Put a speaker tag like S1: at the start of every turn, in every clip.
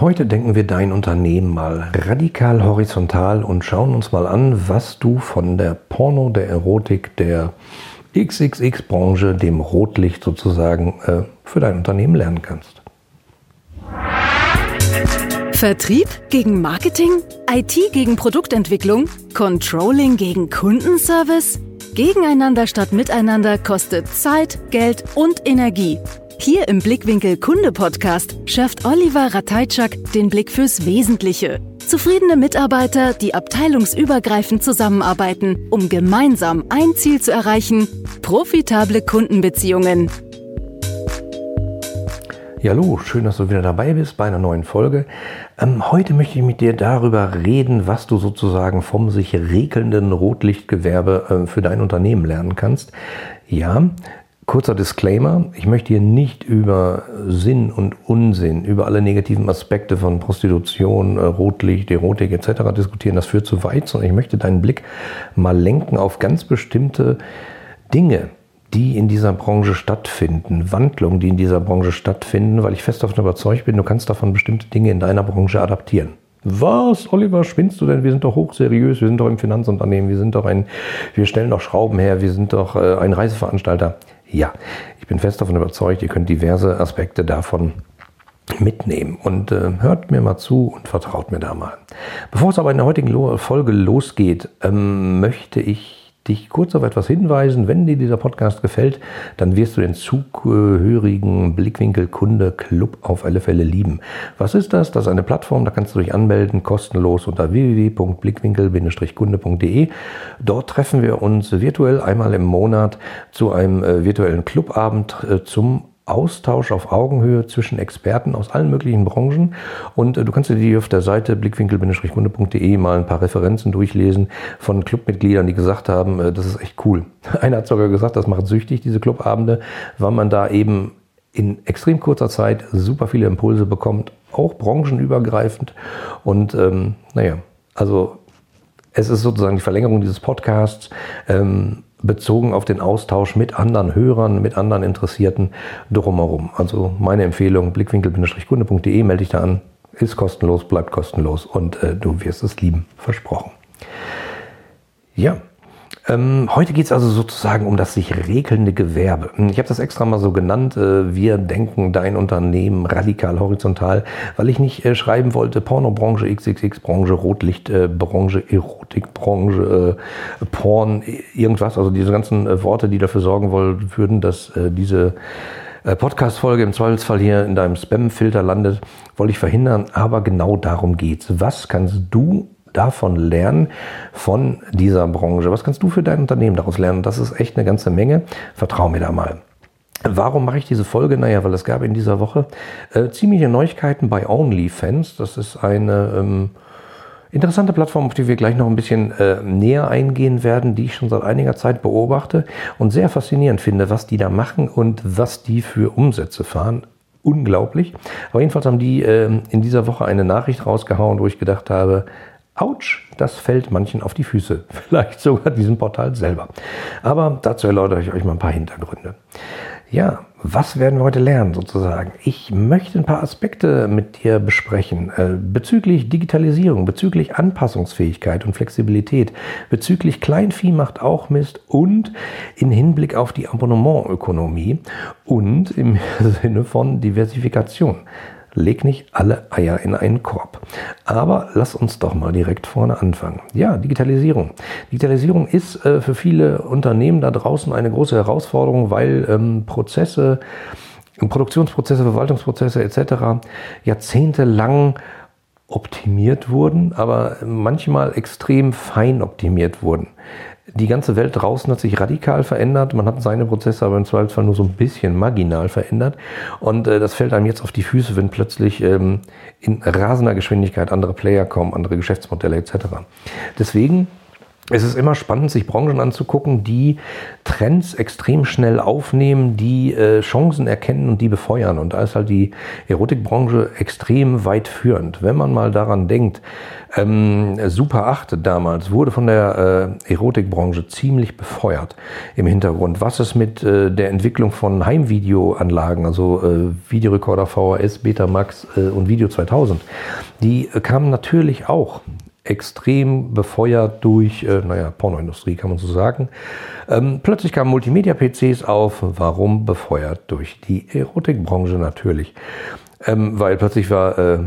S1: Heute denken wir dein Unternehmen mal radikal horizontal und schauen uns mal an, was du von der Porno, der Erotik, der XXX-Branche, dem Rotlicht sozusagen, äh, für dein Unternehmen lernen kannst.
S2: Vertrieb gegen Marketing? IT gegen Produktentwicklung? Controlling gegen Kundenservice? Gegeneinander statt miteinander kostet Zeit, Geld und Energie. Hier im Blickwinkel Kunde Podcast schärft Oliver Rateitschak den Blick fürs Wesentliche. Zufriedene Mitarbeiter, die abteilungsübergreifend zusammenarbeiten, um gemeinsam ein Ziel zu erreichen, profitable Kundenbeziehungen.
S1: Ja, hallo, schön, dass du wieder dabei bist bei einer neuen Folge. Ähm, heute möchte ich mit dir darüber reden, was du sozusagen vom sich regelnden Rotlichtgewerbe äh, für dein Unternehmen lernen kannst. Ja, Kurzer Disclaimer, ich möchte hier nicht über Sinn und Unsinn, über alle negativen Aspekte von Prostitution, äh, Rotlicht, Erotik etc. diskutieren. Das führt zu weit, sondern ich möchte deinen Blick mal lenken auf ganz bestimmte Dinge, die in dieser Branche stattfinden, Wandlungen, die in dieser Branche stattfinden, weil ich fest davon überzeugt bin, du kannst davon bestimmte Dinge in deiner Branche adaptieren. Was, Oliver, spinnst du denn? Wir sind doch hochseriös, wir sind doch im Finanzunternehmen, wir sind doch ein, wir stellen doch Schrauben her, wir sind doch äh, ein Reiseveranstalter. Ja, ich bin fest davon überzeugt, ihr könnt diverse Aspekte davon mitnehmen. Und äh, hört mir mal zu und vertraut mir da mal. Bevor es aber in der heutigen Folge losgeht, ähm, möchte ich dich kurz auf etwas hinweisen. Wenn dir dieser Podcast gefällt, dann wirst du den zugehörigen Blickwinkel-Kunde Club auf alle Fälle lieben. Was ist das? Das ist eine Plattform, da kannst du dich anmelden, kostenlos unter www.blickwinkel-kunde.de. Dort treffen wir uns virtuell einmal im Monat zu einem äh, virtuellen Clubabend äh, zum Austausch auf Augenhöhe zwischen Experten aus allen möglichen Branchen. Und äh, du kannst dir auf der Seite blickwinkel-kunde.de mal ein paar Referenzen durchlesen von Clubmitgliedern, die gesagt haben, äh, das ist echt cool. Einer hat sogar gesagt, das macht süchtig, diese Clubabende, weil man da eben in extrem kurzer Zeit super viele Impulse bekommt, auch branchenübergreifend. Und ähm, naja, also es ist sozusagen die Verlängerung dieses Podcasts. Ähm, bezogen auf den Austausch mit anderen Hörern, mit anderen Interessierten drumherum. Also meine Empfehlung, blickwinkel-kunde.de, melde dich da an, ist kostenlos, bleibt kostenlos und äh, du wirst es lieben, versprochen. Ja, ähm, heute geht es also sozusagen um das sich regelnde Gewerbe. Ich habe das extra mal so genannt. Äh, wir denken dein Unternehmen radikal horizontal, weil ich nicht äh, schreiben wollte Pornobranche, XXX-Branche, Rotlichtbranche, äh, Erotikbranche, äh, Porn, irgendwas. Also diese ganzen äh, Worte, die dafür sorgen wollen, würden, dass äh, diese Podcast-Folge im Zweifelsfall hier in deinem Spam-Filter landet, wollte ich verhindern. Aber genau darum geht's. Was kannst du davon lernen, von dieser Branche? Was kannst du für dein Unternehmen daraus lernen? Das ist echt eine ganze Menge. Vertrau mir da mal. Warum mache ich diese Folge? Naja, weil es gab in dieser Woche äh, ziemliche Neuigkeiten bei OnlyFans. Das ist eine ähm, interessante Plattform, auf die wir gleich noch ein bisschen äh, näher eingehen werden, die ich schon seit einiger Zeit beobachte und sehr faszinierend finde, was die da machen und was die für Umsätze fahren. Unglaublich. Aber jedenfalls haben die äh, in dieser Woche eine Nachricht rausgehauen, wo ich gedacht habe, Autsch, das fällt manchen auf die Füße. Vielleicht sogar diesem Portal selber. Aber dazu erläutere ich euch mal ein paar Hintergründe. Ja, was werden wir heute lernen sozusagen? Ich möchte ein paar Aspekte mit dir besprechen äh, bezüglich Digitalisierung, bezüglich Anpassungsfähigkeit und Flexibilität, bezüglich Kleinvieh macht auch Mist und in Hinblick auf die Abonnementökonomie und im Sinne von Diversifikation. Leg nicht alle Eier in einen Korb. Aber lass uns doch mal direkt vorne anfangen. Ja, Digitalisierung. Digitalisierung ist äh, für viele Unternehmen da draußen eine große Herausforderung, weil ähm, Prozesse, Produktionsprozesse, Verwaltungsprozesse etc. jahrzehntelang optimiert wurden, aber manchmal extrem fein optimiert wurden. Die ganze Welt draußen hat sich radikal verändert. Man hat seine Prozesse aber im Zweifelsfall nur so ein bisschen marginal verändert. Und äh, das fällt einem jetzt auf die Füße, wenn plötzlich ähm, in rasender Geschwindigkeit andere Player kommen, andere Geschäftsmodelle etc. Deswegen es ist immer spannend, sich Branchen anzugucken, die Trends extrem schnell aufnehmen, die äh, Chancen erkennen und die befeuern. Und da ist halt die Erotikbranche extrem weit führend. Wenn man mal daran denkt, ähm, Super 8 damals wurde von der äh, Erotikbranche ziemlich befeuert im Hintergrund. Was ist mit äh, der Entwicklung von Heimvideoanlagen, also äh, Videorekorder VHS, Betamax äh, und Video 2000? Die äh, kamen natürlich auch extrem befeuert durch, äh, naja, Pornoindustrie kann man so sagen. Ähm, plötzlich kamen Multimedia-PCs auf. Warum befeuert? Durch die Erotikbranche natürlich. Ähm, weil plötzlich war äh,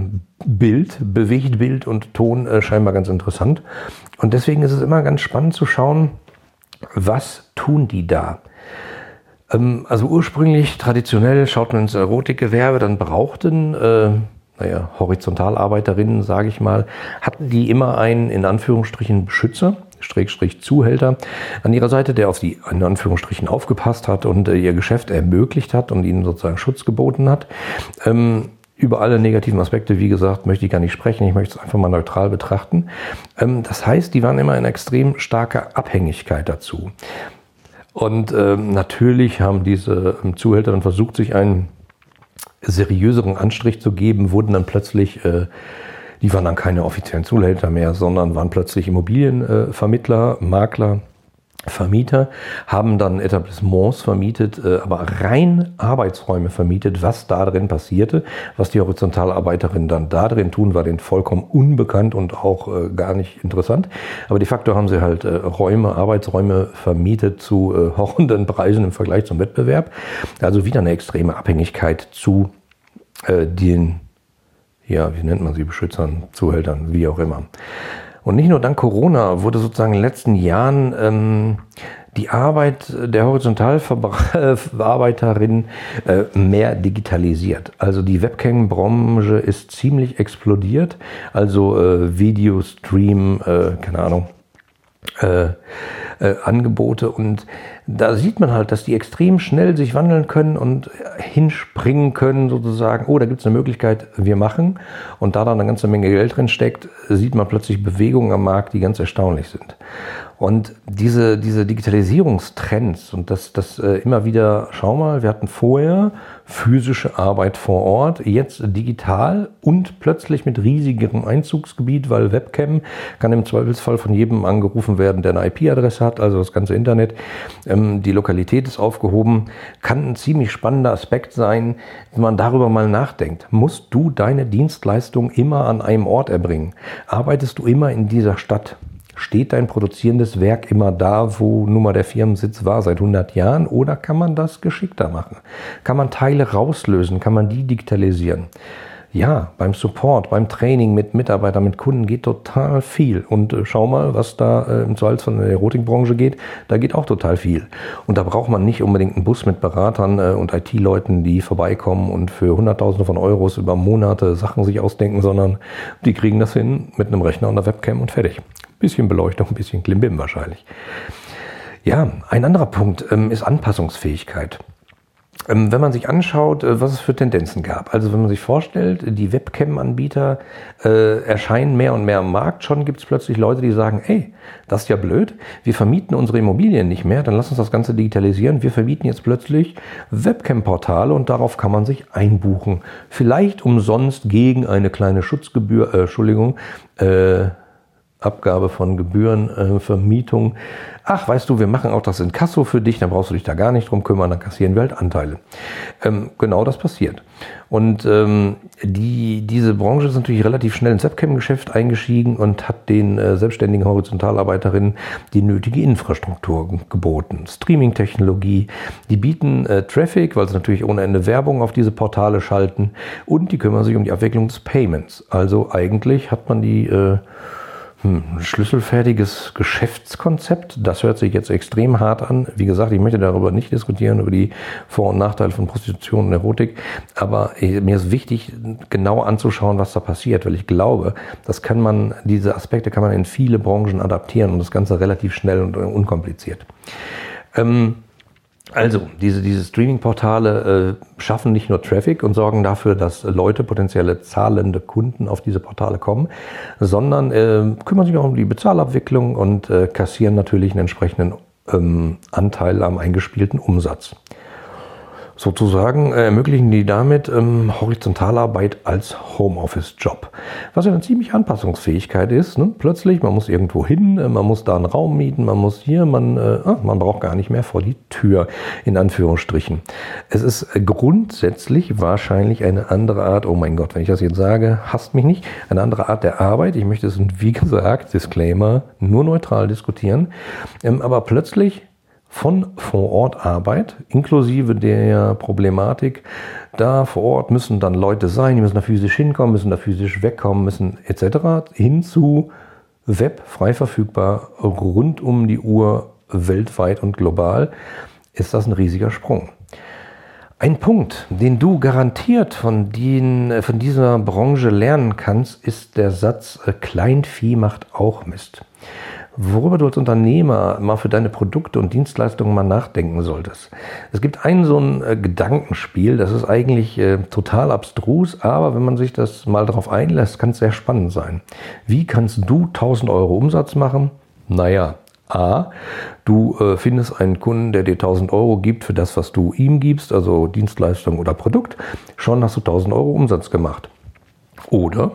S1: Bild, bewegt Bild und Ton äh, scheinbar ganz interessant. Und deswegen ist es immer ganz spannend zu schauen, was tun die da? Ähm, also ursprünglich, traditionell schaut man ins Erotikgewerbe, dann brauchten äh, naja, Horizontalarbeiterinnen, sage ich mal, hatten die immer einen in Anführungsstrichen Beschützer, Schrägstrich Zuhälter an ihrer Seite, der auf die in Anführungsstrichen aufgepasst hat und äh, ihr Geschäft ermöglicht hat und ihnen sozusagen Schutz geboten hat. Ähm, über alle negativen Aspekte, wie gesagt, möchte ich gar nicht sprechen. Ich möchte es einfach mal neutral betrachten. Ähm, das heißt, die waren immer in extrem starker Abhängigkeit dazu. Und ähm, natürlich haben diese ähm, Zuhälter dann versucht, sich einen seriöseren Anstrich zu geben, wurden dann plötzlich, äh, die waren dann keine offiziellen Zuhälter mehr, sondern waren plötzlich Immobilienvermittler, Makler, Vermieter haben dann Etablissements vermietet, äh, aber rein Arbeitsräume vermietet. Was da drin passierte, was die Horizontalarbeiterinnen dann da drin tun, war denen vollkommen unbekannt und auch äh, gar nicht interessant. Aber de facto haben sie halt äh, Räume, Arbeitsräume vermietet zu horrenden Preisen im Vergleich zum Wettbewerb. Also wieder eine extreme Abhängigkeit zu den, ja, wie nennt man sie, Beschützern, Zuhältern, wie auch immer. Und nicht nur dank Corona wurde sozusagen in den letzten Jahren ähm, die Arbeit der Horizontalverarbeiterin äh, mehr digitalisiert. Also die Webcam-Branche ist ziemlich explodiert. Also äh, Video, Stream, äh, keine Ahnung, äh, äh, Angebote und da sieht man halt, dass die extrem schnell sich wandeln können und hinspringen können sozusagen. Oh, da gibt es eine Möglichkeit, wir machen. Und da dann eine ganze Menge Geld drin steckt, sieht man plötzlich Bewegungen am Markt, die ganz erstaunlich sind. Und diese, diese Digitalisierungstrends und das, das äh, immer wieder, schau mal, wir hatten vorher physische Arbeit vor Ort, jetzt digital und plötzlich mit riesigem Einzugsgebiet, weil Webcam kann im Zweifelsfall von jedem angerufen werden, der eine IP-Adresse hat, also das ganze Internet. Ähm, die Lokalität ist aufgehoben, kann ein ziemlich spannender Aspekt sein, wenn man darüber mal nachdenkt. Musst du deine Dienstleistung immer an einem Ort erbringen? Arbeitest du immer in dieser Stadt? Steht dein produzierendes Werk immer da, wo nun der Firmensitz war seit 100 Jahren oder kann man das geschickter machen? Kann man Teile rauslösen? Kann man die digitalisieren? Ja, beim Support, beim Training mit Mitarbeitern, mit Kunden geht total viel. Und äh, schau mal, was da äh, im Salz von der Erotikbranche geht, da geht auch total viel. Und da braucht man nicht unbedingt einen Bus mit Beratern äh, und IT-Leuten, die vorbeikommen und für Hunderttausende von Euros über Monate Sachen sich ausdenken, sondern die kriegen das hin mit einem Rechner und einer Webcam und fertig. Bisschen Beleuchtung, bisschen Klimbim wahrscheinlich. Ja, ein anderer Punkt ähm, ist Anpassungsfähigkeit. Ähm, wenn man sich anschaut, äh, was es für Tendenzen gab, also wenn man sich vorstellt, die Webcam-Anbieter äh, erscheinen mehr und mehr am Markt, schon gibt es plötzlich Leute, die sagen, ey, das ist ja blöd, wir vermieten unsere Immobilien nicht mehr, dann lass uns das Ganze digitalisieren, wir vermieten jetzt plötzlich Webcam-Portale und darauf kann man sich einbuchen. Vielleicht umsonst gegen eine kleine Schutzgebühr, äh, Entschuldigung, äh, Abgabe von Gebühren, äh, Vermietung. Ach, weißt du, wir machen auch das in Kasso für dich, dann brauchst du dich da gar nicht drum kümmern, dann kassieren wir halt Anteile. Ähm, genau das passiert. Und ähm, die, diese Branche ist natürlich relativ schnell ins Webcam-Geschäft eingestiegen und hat den äh, selbstständigen Horizontalarbeiterinnen die nötige Infrastruktur geboten. Streaming-Technologie, die bieten äh, Traffic, weil sie natürlich ohne Ende Werbung auf diese Portale schalten und die kümmern sich um die Abwicklung des Payments. Also eigentlich hat man die äh, hm, schlüsselfertiges Geschäftskonzept. Das hört sich jetzt extrem hart an. Wie gesagt, ich möchte darüber nicht diskutieren, über die Vor- und Nachteile von Prostitution und Erotik. Aber mir ist wichtig, genau anzuschauen, was da passiert, weil ich glaube, das kann man, diese Aspekte kann man in viele Branchen adaptieren und das Ganze relativ schnell und unkompliziert. Ähm, Also, diese, diese Streaming-Portale äh, schaffen nicht nur Traffic und sorgen dafür, dass Leute, potenzielle zahlende Kunden auf diese Portale kommen, sondern äh, kümmern sich auch um die Bezahlabwicklung und äh, kassieren natürlich einen entsprechenden ähm, Anteil am eingespielten Umsatz sozusagen äh, ermöglichen die damit ähm, Horizontalarbeit als Homeoffice-Job. Was ja eine ziemliche Anpassungsfähigkeit ist. Ne? Plötzlich, man muss irgendwo hin, äh, man muss da einen Raum mieten, man muss hier, man, äh, ah, man braucht gar nicht mehr vor die Tür, in Anführungsstrichen. Es ist grundsätzlich wahrscheinlich eine andere Art, oh mein Gott, wenn ich das jetzt sage, hasst mich nicht, eine andere Art der Arbeit. Ich möchte es, wie gesagt, Disclaimer, nur neutral diskutieren. Ähm, aber plötzlich von Vorortarbeit, inklusive der Problematik, da vor Ort müssen dann Leute sein, die müssen da physisch hinkommen, müssen da physisch wegkommen, müssen etc. hin zu Web frei verfügbar rund um die Uhr weltweit und global, ist das ein riesiger Sprung. Ein Punkt, den du garantiert von, den, von dieser Branche lernen kannst, ist der Satz, äh, Kleinvieh macht auch Mist worüber du als Unternehmer mal für deine Produkte und Dienstleistungen mal nachdenken solltest. Es gibt ein so ein äh, Gedankenspiel, das ist eigentlich äh, total abstrus, aber wenn man sich das mal darauf einlässt, kann es sehr spannend sein. Wie kannst du 1000 Euro Umsatz machen? Naja, A, du äh, findest einen Kunden, der dir 1000 Euro gibt für das, was du ihm gibst, also Dienstleistung oder Produkt. Schon hast du 1000 Euro Umsatz gemacht. Oder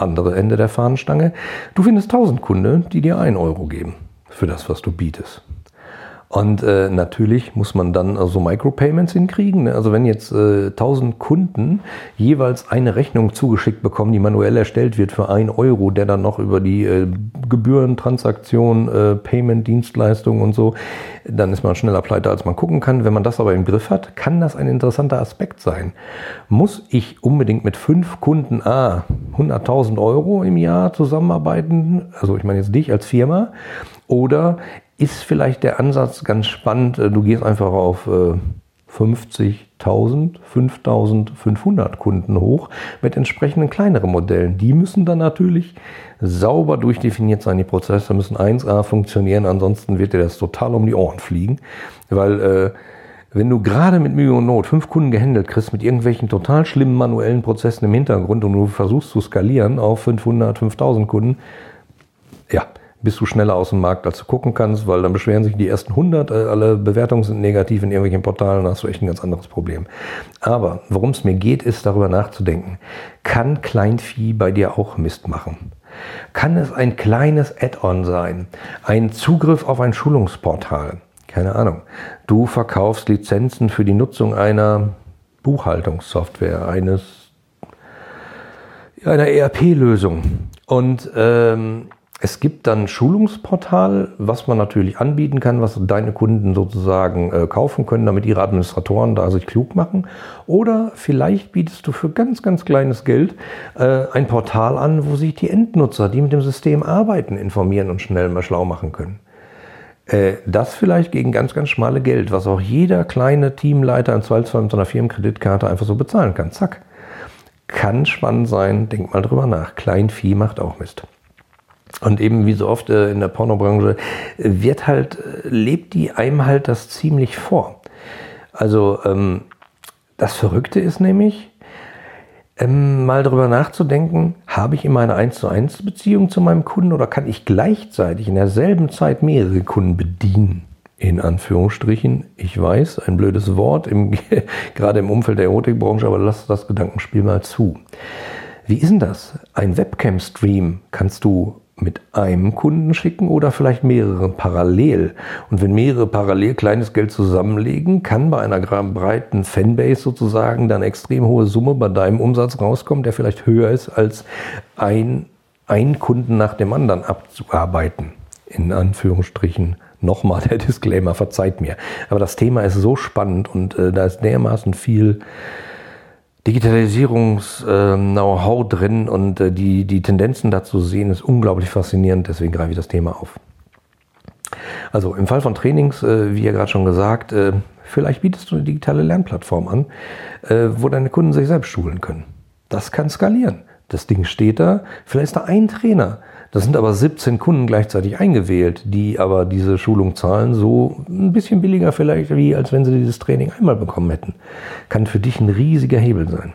S1: andere Ende der Fahnenstange, du findest 1000 Kunden, die dir 1 Euro geben für das, was du bietest. Und äh, natürlich muss man dann so also Micropayments hinkriegen. Ne? Also wenn jetzt äh, 1000 Kunden jeweils eine Rechnung zugeschickt bekommen, die manuell erstellt wird für 1 Euro, der dann noch über die äh, Gebühren, Transaktion, äh, Payment, Dienstleistung und so, dann ist man schneller pleite, als man gucken kann. Wenn man das aber im Griff hat, kann das ein interessanter Aspekt sein. Muss ich unbedingt mit fünf Kunden A 100.000 Euro im Jahr zusammenarbeiten? Also ich meine jetzt dich als Firma. Oder ist vielleicht der Ansatz ganz spannend. Äh, du gehst einfach auf 50.000, 5.500 Kunden hoch mit entsprechenden kleineren Modellen. Die müssen dann natürlich sauber durchdefiniert sein. Die Prozesse müssen 1A funktionieren, ansonsten wird dir das total um die Ohren fliegen. Weil äh, wenn du gerade mit Mühe und Not fünf Kunden gehandelt kriegst mit irgendwelchen total schlimmen manuellen Prozessen im Hintergrund und du versuchst zu skalieren auf 500, 5000 Kunden, ja, bist du schneller aus dem Markt, als du gucken kannst, weil dann beschweren sich die ersten 100, äh, alle Bewertungen sind negativ in irgendwelchen Portalen, dann hast du echt ein ganz anderes Problem. Aber worum es mir geht, ist darüber nachzudenken. Kann Kleinvieh bei dir auch Mist machen? Kann es ein kleines Add-on sein? Ein Zugriff auf ein Schulungsportal? Keine Ahnung. Du verkaufst Lizenzen für die Nutzung einer Buchhaltungssoftware, eines einer ERP-Lösung. Und ähm, es gibt dann ein Schulungsportal, was man natürlich anbieten kann, was deine Kunden sozusagen äh, kaufen können, damit ihre Administratoren da sich klug machen. Oder vielleicht bietest du für ganz, ganz kleines Geld äh, ein Portal an, wo sich die Endnutzer, die mit dem System arbeiten, informieren und schnell mal schlau machen können. Äh, das vielleicht gegen ganz, ganz schmale Geld, was auch jeder kleine Teamleiter im Zweifelsfall mit so einer Firmenkreditkarte einfach so bezahlen kann. Zack. Kann spannend sein, denk mal drüber nach. Kleinvieh macht auch Mist. Und eben wie so oft äh, in der Pornobranche wird halt, äh, lebt die einem halt das ziemlich vor. Also ähm, das Verrückte ist nämlich, ähm, mal darüber nachzudenken, habe ich immer eine 1 zu 1 Beziehung zu meinem Kunden oder kann ich gleichzeitig in derselben Zeit mehrere Kunden bedienen? In Anführungsstrichen, ich weiß, ein blödes Wort, im, gerade im Umfeld der Erotikbranche, aber lass das Gedankenspiel mal zu. Wie ist denn das? Ein Webcam-Stream kannst du mit einem Kunden schicken oder vielleicht mehrere parallel. Und wenn mehrere parallel kleines Geld zusammenlegen, kann bei einer breiten Fanbase sozusagen dann extrem hohe Summe bei deinem Umsatz rauskommen, der vielleicht höher ist als ein, ein Kunden nach dem anderen abzuarbeiten. In Anführungsstrichen nochmal der Disclaimer, verzeiht mir. Aber das Thema ist so spannend und äh, da ist dermaßen viel Digitalisierungs-Know-how drin und äh, die, die Tendenzen dazu sehen, ist unglaublich faszinierend. Deswegen greife ich das Thema auf. Also im Fall von Trainings, äh, wie ja gerade schon gesagt, äh, vielleicht bietest du eine digitale Lernplattform an, wo deine Kunden sich selbst schulen können. Das kann skalieren. Das Ding steht da, vielleicht ist da ein Trainer. Das sind aber 17 Kunden gleichzeitig eingewählt, die aber diese Schulung zahlen, so ein bisschen billiger vielleicht, wie als wenn sie dieses Training einmal bekommen hätten. Kann für dich ein riesiger Hebel sein.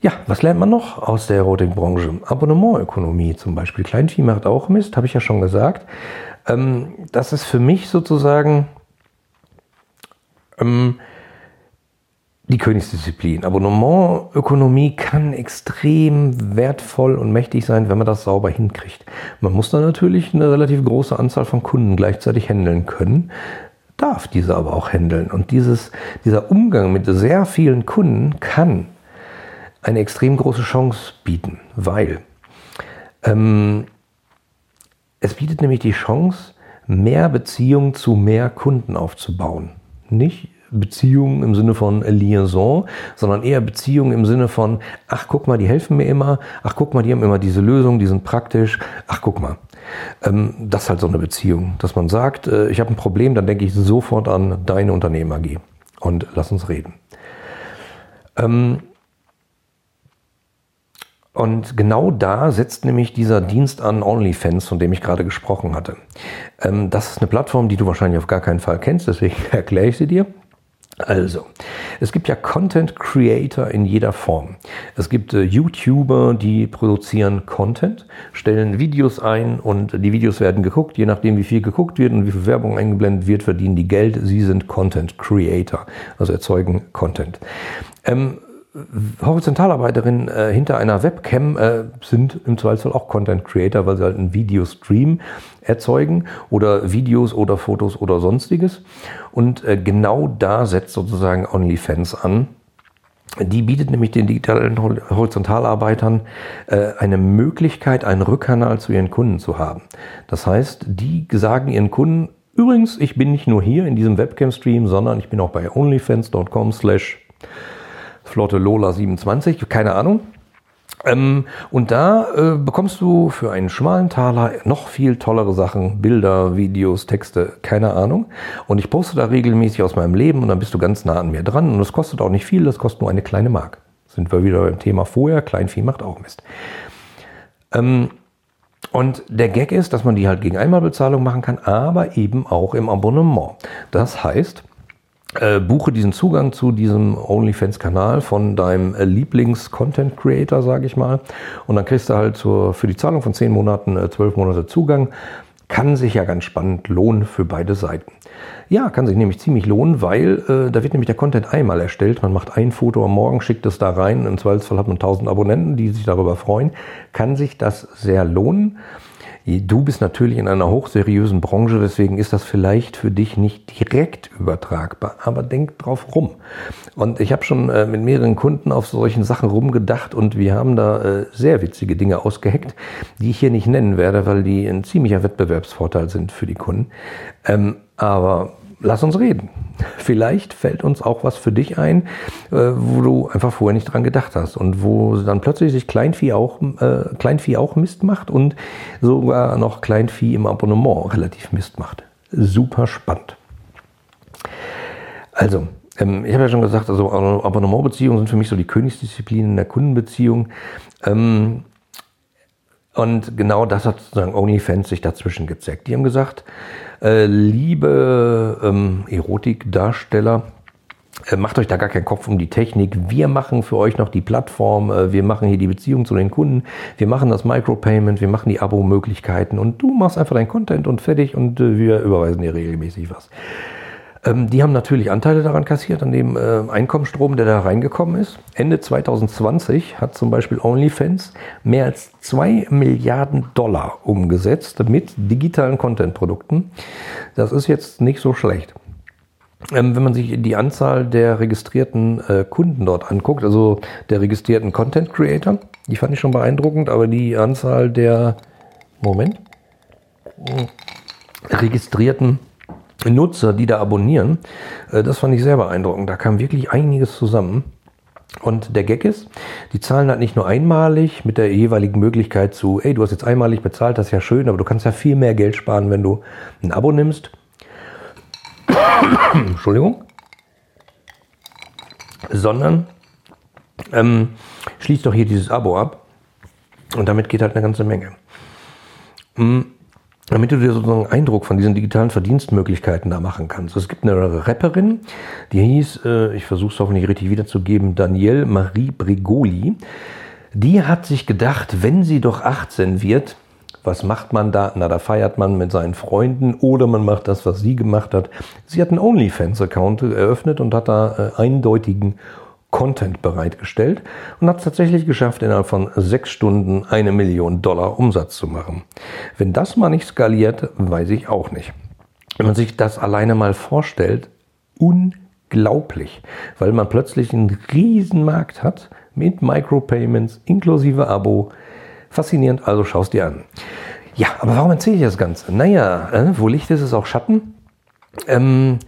S1: Ja, was lernt man noch aus der Erotikbranche? Abonnementökonomie zum Beispiel. Kleinvieh macht auch Mist, habe ich ja schon gesagt. Ähm, das ist für mich sozusagen ähm, die Königsdisziplin. Abonnementökonomie kann extrem wertvoll und mächtig sein, wenn man das sauber hinkriegt. Man muss dann natürlich eine relativ große Anzahl von Kunden gleichzeitig handeln können, darf diese aber auch handeln. Und dieses, dieser Umgang mit sehr vielen Kunden kann eine extrem große Chance bieten, weil ähm, es bietet nämlich die Chance, mehr Beziehungen zu mehr Kunden aufzubauen. Nicht Beziehungen im Sinne von Liaison, sondern eher Beziehungen im Sinne von, ach guck mal, die helfen mir immer, ach guck mal, die haben immer diese Lösung, die sind praktisch, ach guck mal. Ähm, das ist halt so eine Beziehung, dass man sagt, äh, ich habe ein Problem, dann denke ich sofort an deine Unternehmen AG und lass uns reden. Ähm, und genau da setzt nämlich dieser Dienst an OnlyFans, von dem ich gerade gesprochen hatte. Ähm, das ist eine Plattform, die du wahrscheinlich auf gar keinen Fall kennst, deswegen erkläre ich sie dir. Also, es gibt ja Content Creator in jeder Form. Es gibt äh, YouTuber, die produzieren Content, stellen Videos ein und die Videos werden geguckt. Je nachdem, wie viel geguckt wird und wie viel Werbung eingeblendet wird, verdienen die Geld. Sie sind Content Creator, also erzeugen Content. Ähm, Horizontalarbeiterinnen äh, hinter einer Webcam äh, sind im Zweifelsfall auch Content Creator, weil sie halt einen Videostream erzeugen oder Videos oder Fotos oder sonstiges. Und äh, genau da setzt sozusagen OnlyFans an. Die bietet nämlich den digitalen Horizontalarbeitern äh, eine Möglichkeit, einen Rückkanal zu ihren Kunden zu haben. Das heißt, die sagen ihren Kunden, übrigens, ich bin nicht nur hier in diesem Webcam-Stream, sondern ich bin auch bei onlyfans.com slash Flotte Lola 27, keine Ahnung. Ähm, und da äh, bekommst du für einen schmalen Taler noch viel tollere Sachen, Bilder, Videos, Texte, keine Ahnung. Und ich poste da regelmäßig aus meinem Leben und dann bist du ganz nah an mir dran. Und das kostet auch nicht viel, das kostet nur eine kleine Mark. Sind wir wieder beim Thema vorher, Kleinvieh macht auch Mist. Ähm, und der Gag ist, dass man die halt gegen Einmalbezahlung machen kann, aber eben auch im Abonnement. Das heißt, äh, buche diesen Zugang zu diesem OnlyFans-Kanal von deinem äh, Lieblings-Content-Creator, sage ich mal. Und dann kriegst du halt zur, für die Zahlung von 10 Monaten äh, 12 Monate Zugang. Kann sich ja ganz spannend lohnen für beide Seiten. Ja, kann sich nämlich ziemlich lohnen, weil äh, da wird nämlich der Content einmal erstellt. Man macht ein Foto am Morgen, schickt es da rein. Im Zweifelsfall hat man 1000 Abonnenten, die sich darüber freuen. Kann sich das sehr lohnen. Du bist natürlich in einer hochseriösen Branche, deswegen ist das vielleicht für dich nicht direkt übertragbar, aber denk drauf rum. Und ich habe schon äh, mit mehreren Kunden auf solchen Sachen rumgedacht und wir haben da äh, sehr witzige Dinge ausgeheckt, die ich hier nicht nennen werde, weil die ein ziemlicher Wettbewerbsvorteil sind für die Kunden. Ähm, aber lass uns reden. Vielleicht fällt uns auch was für dich ein, äh, wo du einfach vorher nicht dran gedacht hast und wo dann plötzlich sich Kleinvieh auch, äh, Kleinvieh auch Mist macht und sogar noch Kleinvieh im Abonnement relativ Mist macht. Super spannend. Also, ähm, ich habe ja schon gesagt, also Abonnementbeziehungen sind für mich so die Königsdisziplinen der Kundenbeziehung. Ähm, und genau das hat sozusagen OnlyFans sich dazwischen gezeckt. Die haben gesagt, äh, liebe ähm, Erotikdarsteller, äh, macht euch da gar keinen Kopf um die Technik. Wir machen für euch noch die Plattform, äh, wir machen hier die Beziehung zu den Kunden, wir machen das Micropayment, wir machen die Abo-Möglichkeiten. Und du machst einfach dein Content und fertig. Und wir überweisen dir regelmäßig was. Ähm, die haben natürlich Anteile daran kassiert, an dem äh, Einkommensstrom, der da reingekommen ist. Ende 2020 hat zum Beispiel OnlyFans mehr als 2 Milliarden Dollar umgesetzt mit digitalen Content-Produkten. Das ist jetzt nicht so schlecht. Ähm, wenn man sich die Anzahl der registrierten äh, Kunden dort anguckt, also der registrierten Content Creator, die fand ich schon beeindruckend, aber die Anzahl der, Moment, registrierten Nutzer, die da abonnieren. Äh, das fand ich sehr beeindruckend. Da kam wirklich einiges zusammen. Und der Gag ist, die zahlen halt nicht nur einmalig mit der jeweiligen Möglichkeit zu, ey, du hast jetzt einmalig bezahlt, das ist ja schön, aber du kannst ja viel mehr Geld sparen, wenn du ein Abo nimmst. Entschuldigung. Sondern ähm, schließ doch hier dieses Abo ab. Und damit geht halt eine ganze Menge. Hm, damit du dir sozusagen einen Eindruck von diesen digitalen Verdienstmöglichkeiten da machen kannst. Es gibt eine Rapperin, die hieß, äh, ich versuche es hoffentlich richtig wiederzugeben, Danielle Marie Brigoli. Die hat sich gedacht, wenn sie doch 18 wird, was macht man da? Na, da feiert man mit seinen Freunden oder man macht das, was sie gemacht hat. Sie hat einen OnlyFans-Account eröffnet und hat da äh, eindeutigen Content bereitgestellt und hat es tatsächlich geschafft, innerhalb von sechs Stunden eine Million Dollar Umsatz zu machen. Wenn das mal nicht skaliert, weiß ich auch nicht. Wenn man sich das alleine mal vorstellt, unglaublich, weil man plötzlich einen riesen Markt hat mit Micropayments inklusive Abo. Faszinierend, also schaust dir an. Ja, aber warum erzähle ich das Ganze? Naja, äh, wo Licht ist, ist auch Schatten. Ähm,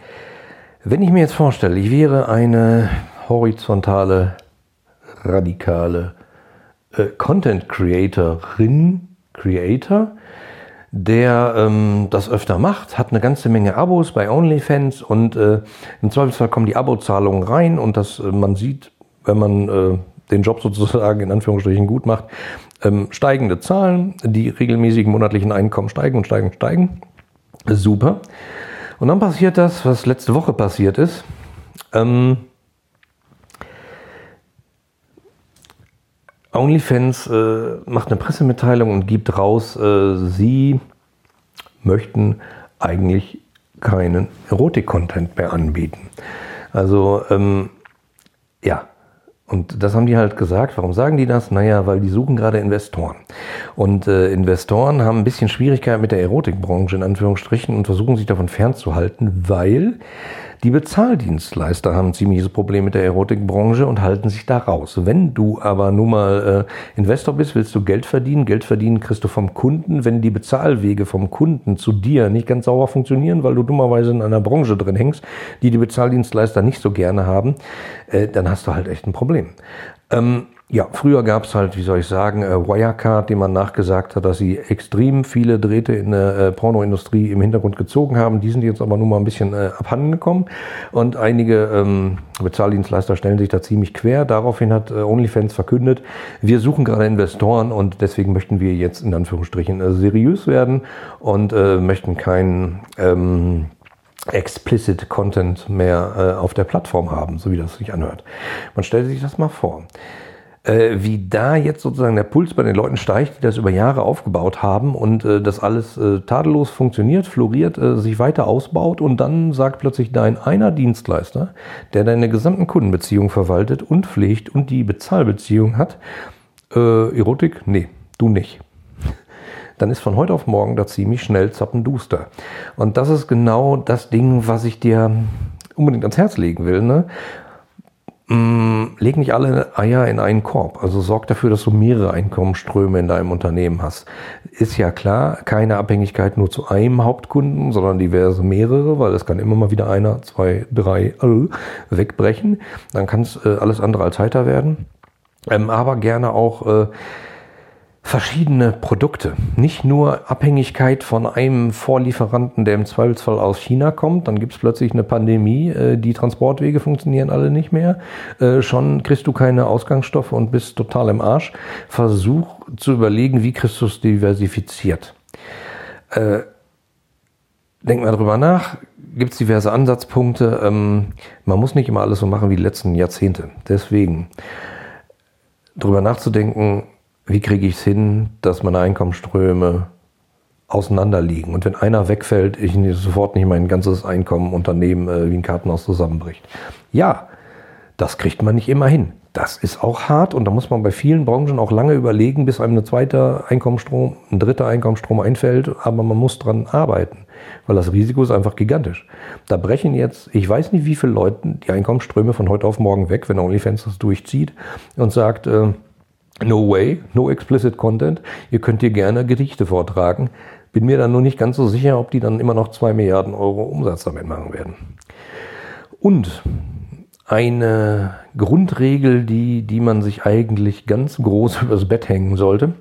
S1: wenn ich mir jetzt vorstelle, ich wäre eine horizontale, radikale äh, Content Creatorin, Creator, der ähm, das öfter macht, hat eine ganze Menge Abos bei OnlyFans und äh, im Zweifelsfall kommen die Abozahlungen rein und das äh, man sieht, wenn man äh, den Job sozusagen in Anführungsstrichen gut macht, ähm, steigende Zahlen, die regelmäßigen monatlichen Einkommen steigen und steigen und steigen. Super. Und dann passiert das, was letzte Woche passiert ist. Ähm, OnlyFans äh, macht eine Pressemitteilung und gibt raus, äh, sie möchten eigentlich keinen Erotik-Content mehr anbieten. Also ähm, ja, und das haben die halt gesagt. Warum sagen die das? Naja, weil die suchen gerade Investoren. Und äh, Investoren haben ein bisschen Schwierigkeit mit der Erotikbranche in Anführungsstrichen und versuchen sich davon fernzuhalten, weil die Bezahldienstleister haben ein ziemliches Problem mit der Erotikbranche und halten sich da raus. Wenn du aber nun mal äh, Investor bist, willst du Geld verdienen. Geld verdienen kriegst du vom Kunden. Wenn die Bezahlwege vom Kunden zu dir nicht ganz sauber funktionieren, weil du dummerweise in einer Branche drin hängst, die die Bezahldienstleister nicht so gerne haben, äh, dann hast du halt echt ein Problem. Ähm, ja, früher gab es halt, wie soll ich sagen, äh, Wirecard, dem man nachgesagt hat, dass sie extrem viele Drähte in der äh, Pornoindustrie im Hintergrund gezogen haben. Die sind jetzt aber nun mal ein bisschen äh, abhanden gekommen und einige ähm, Bezahldienstleister stellen sich da ziemlich quer. Daraufhin hat OnlyFans verkündet, wir suchen gerade Investoren und deswegen möchten wir jetzt in Anführungsstrichen seriös werden und äh, möchten keinen ähm, explicit Content mehr äh, auf der Plattform haben, so wie das sich anhört. Man stellt sich das mal vor äh, wie da jetzt sozusagen der Puls bei den Leuten steigt, die das über Jahre aufgebaut haben und äh, das alles äh, tadellos funktioniert, floriert, äh, sich weiter ausbaut und dann sagt plötzlich dein einer Dienstleister, der deine gesamten Kundenbeziehungen verwaltet und pflegt und die Bezahlbeziehung hat, äh, Erotik? Nee, du nicht dann ist von heute auf morgen da ziemlich schnell zappenduster. Und das ist genau das Ding, was ich dir unbedingt ans Herz legen will. Ne? Mm, leg nicht alle Eier in einen Korb. Also sorg dafür, dass du mehrere Einkommensströme in deinem Unternehmen hast. Ist ja klar, keine Abhängigkeit nur zu einem Hauptkunden, sondern diverse mehrere, weil es kann immer mal wieder einer, zwei, drei äh, wegbrechen. Dann kann es äh, alles andere als heiter werden. Ähm, aber gerne auch äh, verschiedene Produkte. Nicht nur Abhängigkeit von einem Vorlieferanten, der im Zweifelsfall aus China kommt, dann gibt es plötzlich eine Pandemie, äh, die Transportwege funktionieren alle nicht mehr. Äh, schon kriegst du keine Ausgangsstoffe und bist total im Arsch. Versuch zu überlegen, wie kriegst du es diversifiziert. Äh, denk mal drüber nach, gibt es diverse Ansatzpunkte. Ähm, man muss nicht immer alles so machen wie die letzten Jahrzehnte. Deswegen drüber nachzudenken, wie kriege ich es hin, dass meine Einkommensströme auseinanderliegen. Und wenn einer wegfällt, ich sofort nicht mein ganzes Einkommen, Unternehmen äh, wie ein Kartenhaus zusammenbricht. Ja, das kriegt man nicht immer hin. Das ist auch hart und da muss man bei vielen Branchen auch lange überlegen, bis einem ein zweiter Einkommensstrom, ein dritter Einkommensstrom einfällt, aber man muss dran arbeiten, weil das Risiko ist einfach gigantisch. Da brechen jetzt, ich weiß nicht wie viele Leute die Einkommensströme von heute auf morgen weg, wenn OnlyFans das durchzieht und sagt, äh, No way, no explicit content. Ihr könnt hier gerne Gedichte vortragen. Bin mir dann nur nicht ganz so sicher, ob die dann immer noch zwei Milliarden Euro Umsatz damit machen werden. Und eine Grundregel, die, die man sich eigentlich ganz groß übers Bett hängen sollte,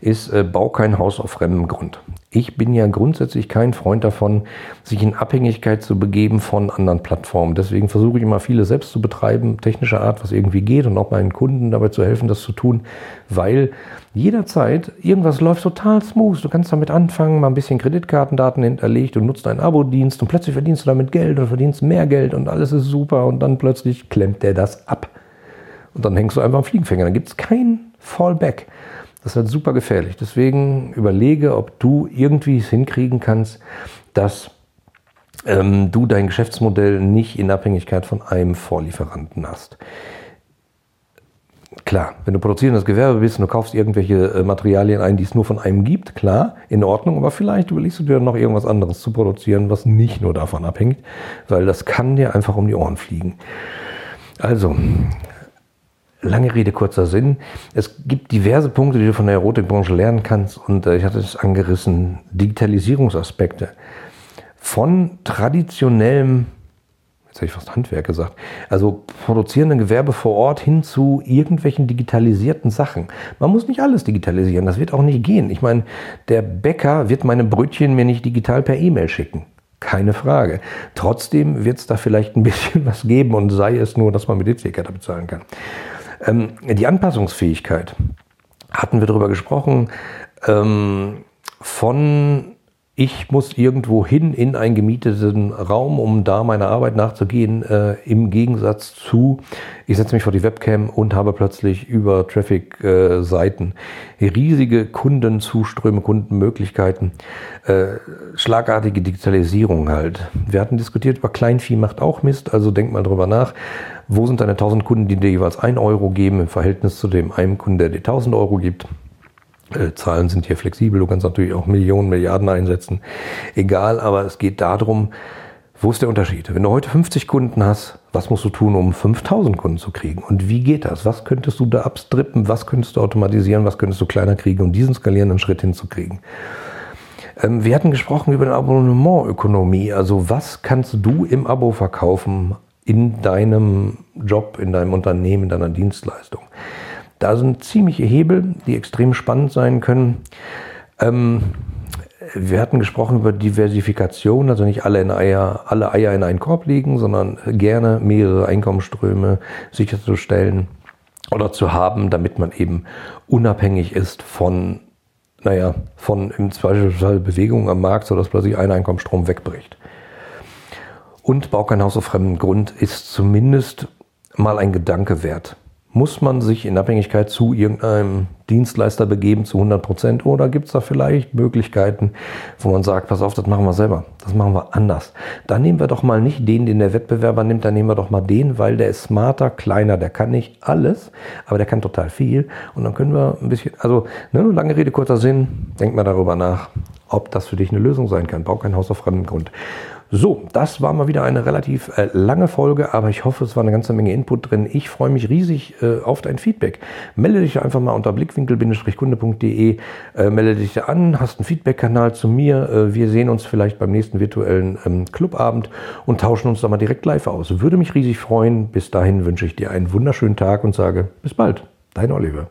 S1: ist, äh, bau kein Haus auf fremdem Grund. Ich bin ja grundsätzlich kein Freund davon, sich in Abhängigkeit zu begeben von anderen Plattformen. Deswegen versuche ich immer viele selbst zu betreiben, technischer Art, was irgendwie geht und auch meinen Kunden dabei zu helfen, das zu tun, weil jederzeit irgendwas läuft total smooth. Du kannst damit anfangen, mal ein bisschen Kreditkartendaten hinterlegt und nutzt einen Abo-Dienst und plötzlich verdienst du damit Geld und verdienst mehr Geld und alles ist super und dann plötzlich klemmt der das ab. Und dann hängst du einfach am Fliegenfänger. Dann gibt es kein Fallback. Das ist halt super gefährlich. Deswegen überlege, ob du irgendwie es hinkriegen kannst, dass ähm, du dein Geschäftsmodell nicht in Abhängigkeit von einem Vorlieferanten hast. Klar, wenn du produzierendes Gewerbe bist und du kaufst irgendwelche äh, Materialien ein, die es nur von einem gibt, klar, in Ordnung, aber vielleicht überlegst du dir noch irgendwas anderes zu produzieren, was nicht nur davon abhängt, weil das kann dir einfach um die Ohren fliegen. Also, Lange Rede, kurzer Sinn. Es gibt diverse Punkte, die du von der Erotikbranche lernen kannst und äh, ich hatte es angerissen, Digitalisierungsaspekte. Von traditionellem, jetzt habe ich fast Handwerk gesagt, also produzierenden Gewerbe vor Ort hin zu irgendwelchen digitalisierten Sachen. Man muss nicht alles digitalisieren, das wird auch nicht gehen. Ich meine, der Bäcker wird meine Brötchen mir nicht digital per E-Mail schicken. Keine Frage. Trotzdem wird es da vielleicht ein bisschen was geben und sei es nur, dass man mit EC-Karte bezahlen kann. Ähm, die Anpassungsfähigkeit, hatten wir darüber gesprochen, ähm, von ich muss irgendwo hin in einen gemieteten Raum, um da meiner Arbeit nachzugehen, äh, im Gegensatz zu, ich setze mich vor die Webcam und habe plötzlich über Traffic-Seiten äh, riesige Kundenzuströme, Kundenmöglichkeiten, äh, schlagartige Digitalisierung halt. Wir hatten diskutiert über Kleinvieh macht auch Mist, also denk mal drüber nach. Wo sind deine 1000 Kunden, die dir jeweils 1 Euro geben im Verhältnis zu dem einen Kunden, der dir 1000 Euro gibt? Äh, Zahlen sind hier flexibel, du kannst natürlich auch Millionen, Milliarden einsetzen. Egal, aber es geht darum, wo ist der Unterschied? Wenn du heute 50 Kunden hast, was musst du tun, um 5000 Kunden zu kriegen? Und wie geht das? Was könntest du da abstrippen? Was könntest du automatisieren? Was könntest du kleiner kriegen, um diesen skalierenden Schritt hinzukriegen? Ähm, wir hatten gesprochen über eine Abonnementökonomie. Also was kannst du im Abo verkaufen in deinem Job, in deinem Unternehmen, in deiner Dienstleistung. Da sind ziemliche Hebel, die extrem spannend sein können. Ähm, wir hatten gesprochen über Diversifikation, also nicht alle, Eier, alle Eier in einen Korb legen, sondern gerne mehrere Einkommensströme sicherzustellen oder zu haben, damit man eben unabhängig ist von, naja, von im Zweifelsfall Bewegungen am Markt, sodass plötzlich ein Einkommensstrom wegbricht. Und Bau kein Haus auf fremdem Grund ist zumindest mal ein Gedanke wert. Muss man sich in Abhängigkeit zu irgendeinem Dienstleister begeben zu 100 Prozent oder gibt es da vielleicht Möglichkeiten, wo man sagt, pass auf, das machen wir selber, das machen wir anders. Dann nehmen wir doch mal nicht den, den der Wettbewerber nimmt, dann nehmen wir doch mal den, weil der ist smarter, kleiner, der kann nicht alles, aber der kann total viel und dann können wir ein bisschen, also ne, lange Rede, kurzer Sinn, denk mal darüber nach, ob das für dich eine Lösung sein kann. Bau kein Haus auf fremdem Grund. So, das war mal wieder eine relativ äh, lange Folge, aber ich hoffe, es war eine ganze Menge Input drin. Ich freue mich riesig äh, auf dein Feedback. Melde dich einfach mal unter blickwinkel-kunde.de, äh, melde dich an, hast einen Feedback-Kanal zu mir. Äh, wir sehen uns vielleicht beim nächsten virtuellen ähm, Clubabend und tauschen uns da mal direkt live aus. Würde mich riesig freuen. Bis dahin wünsche ich dir einen wunderschönen Tag und sage bis bald. Dein Oliver.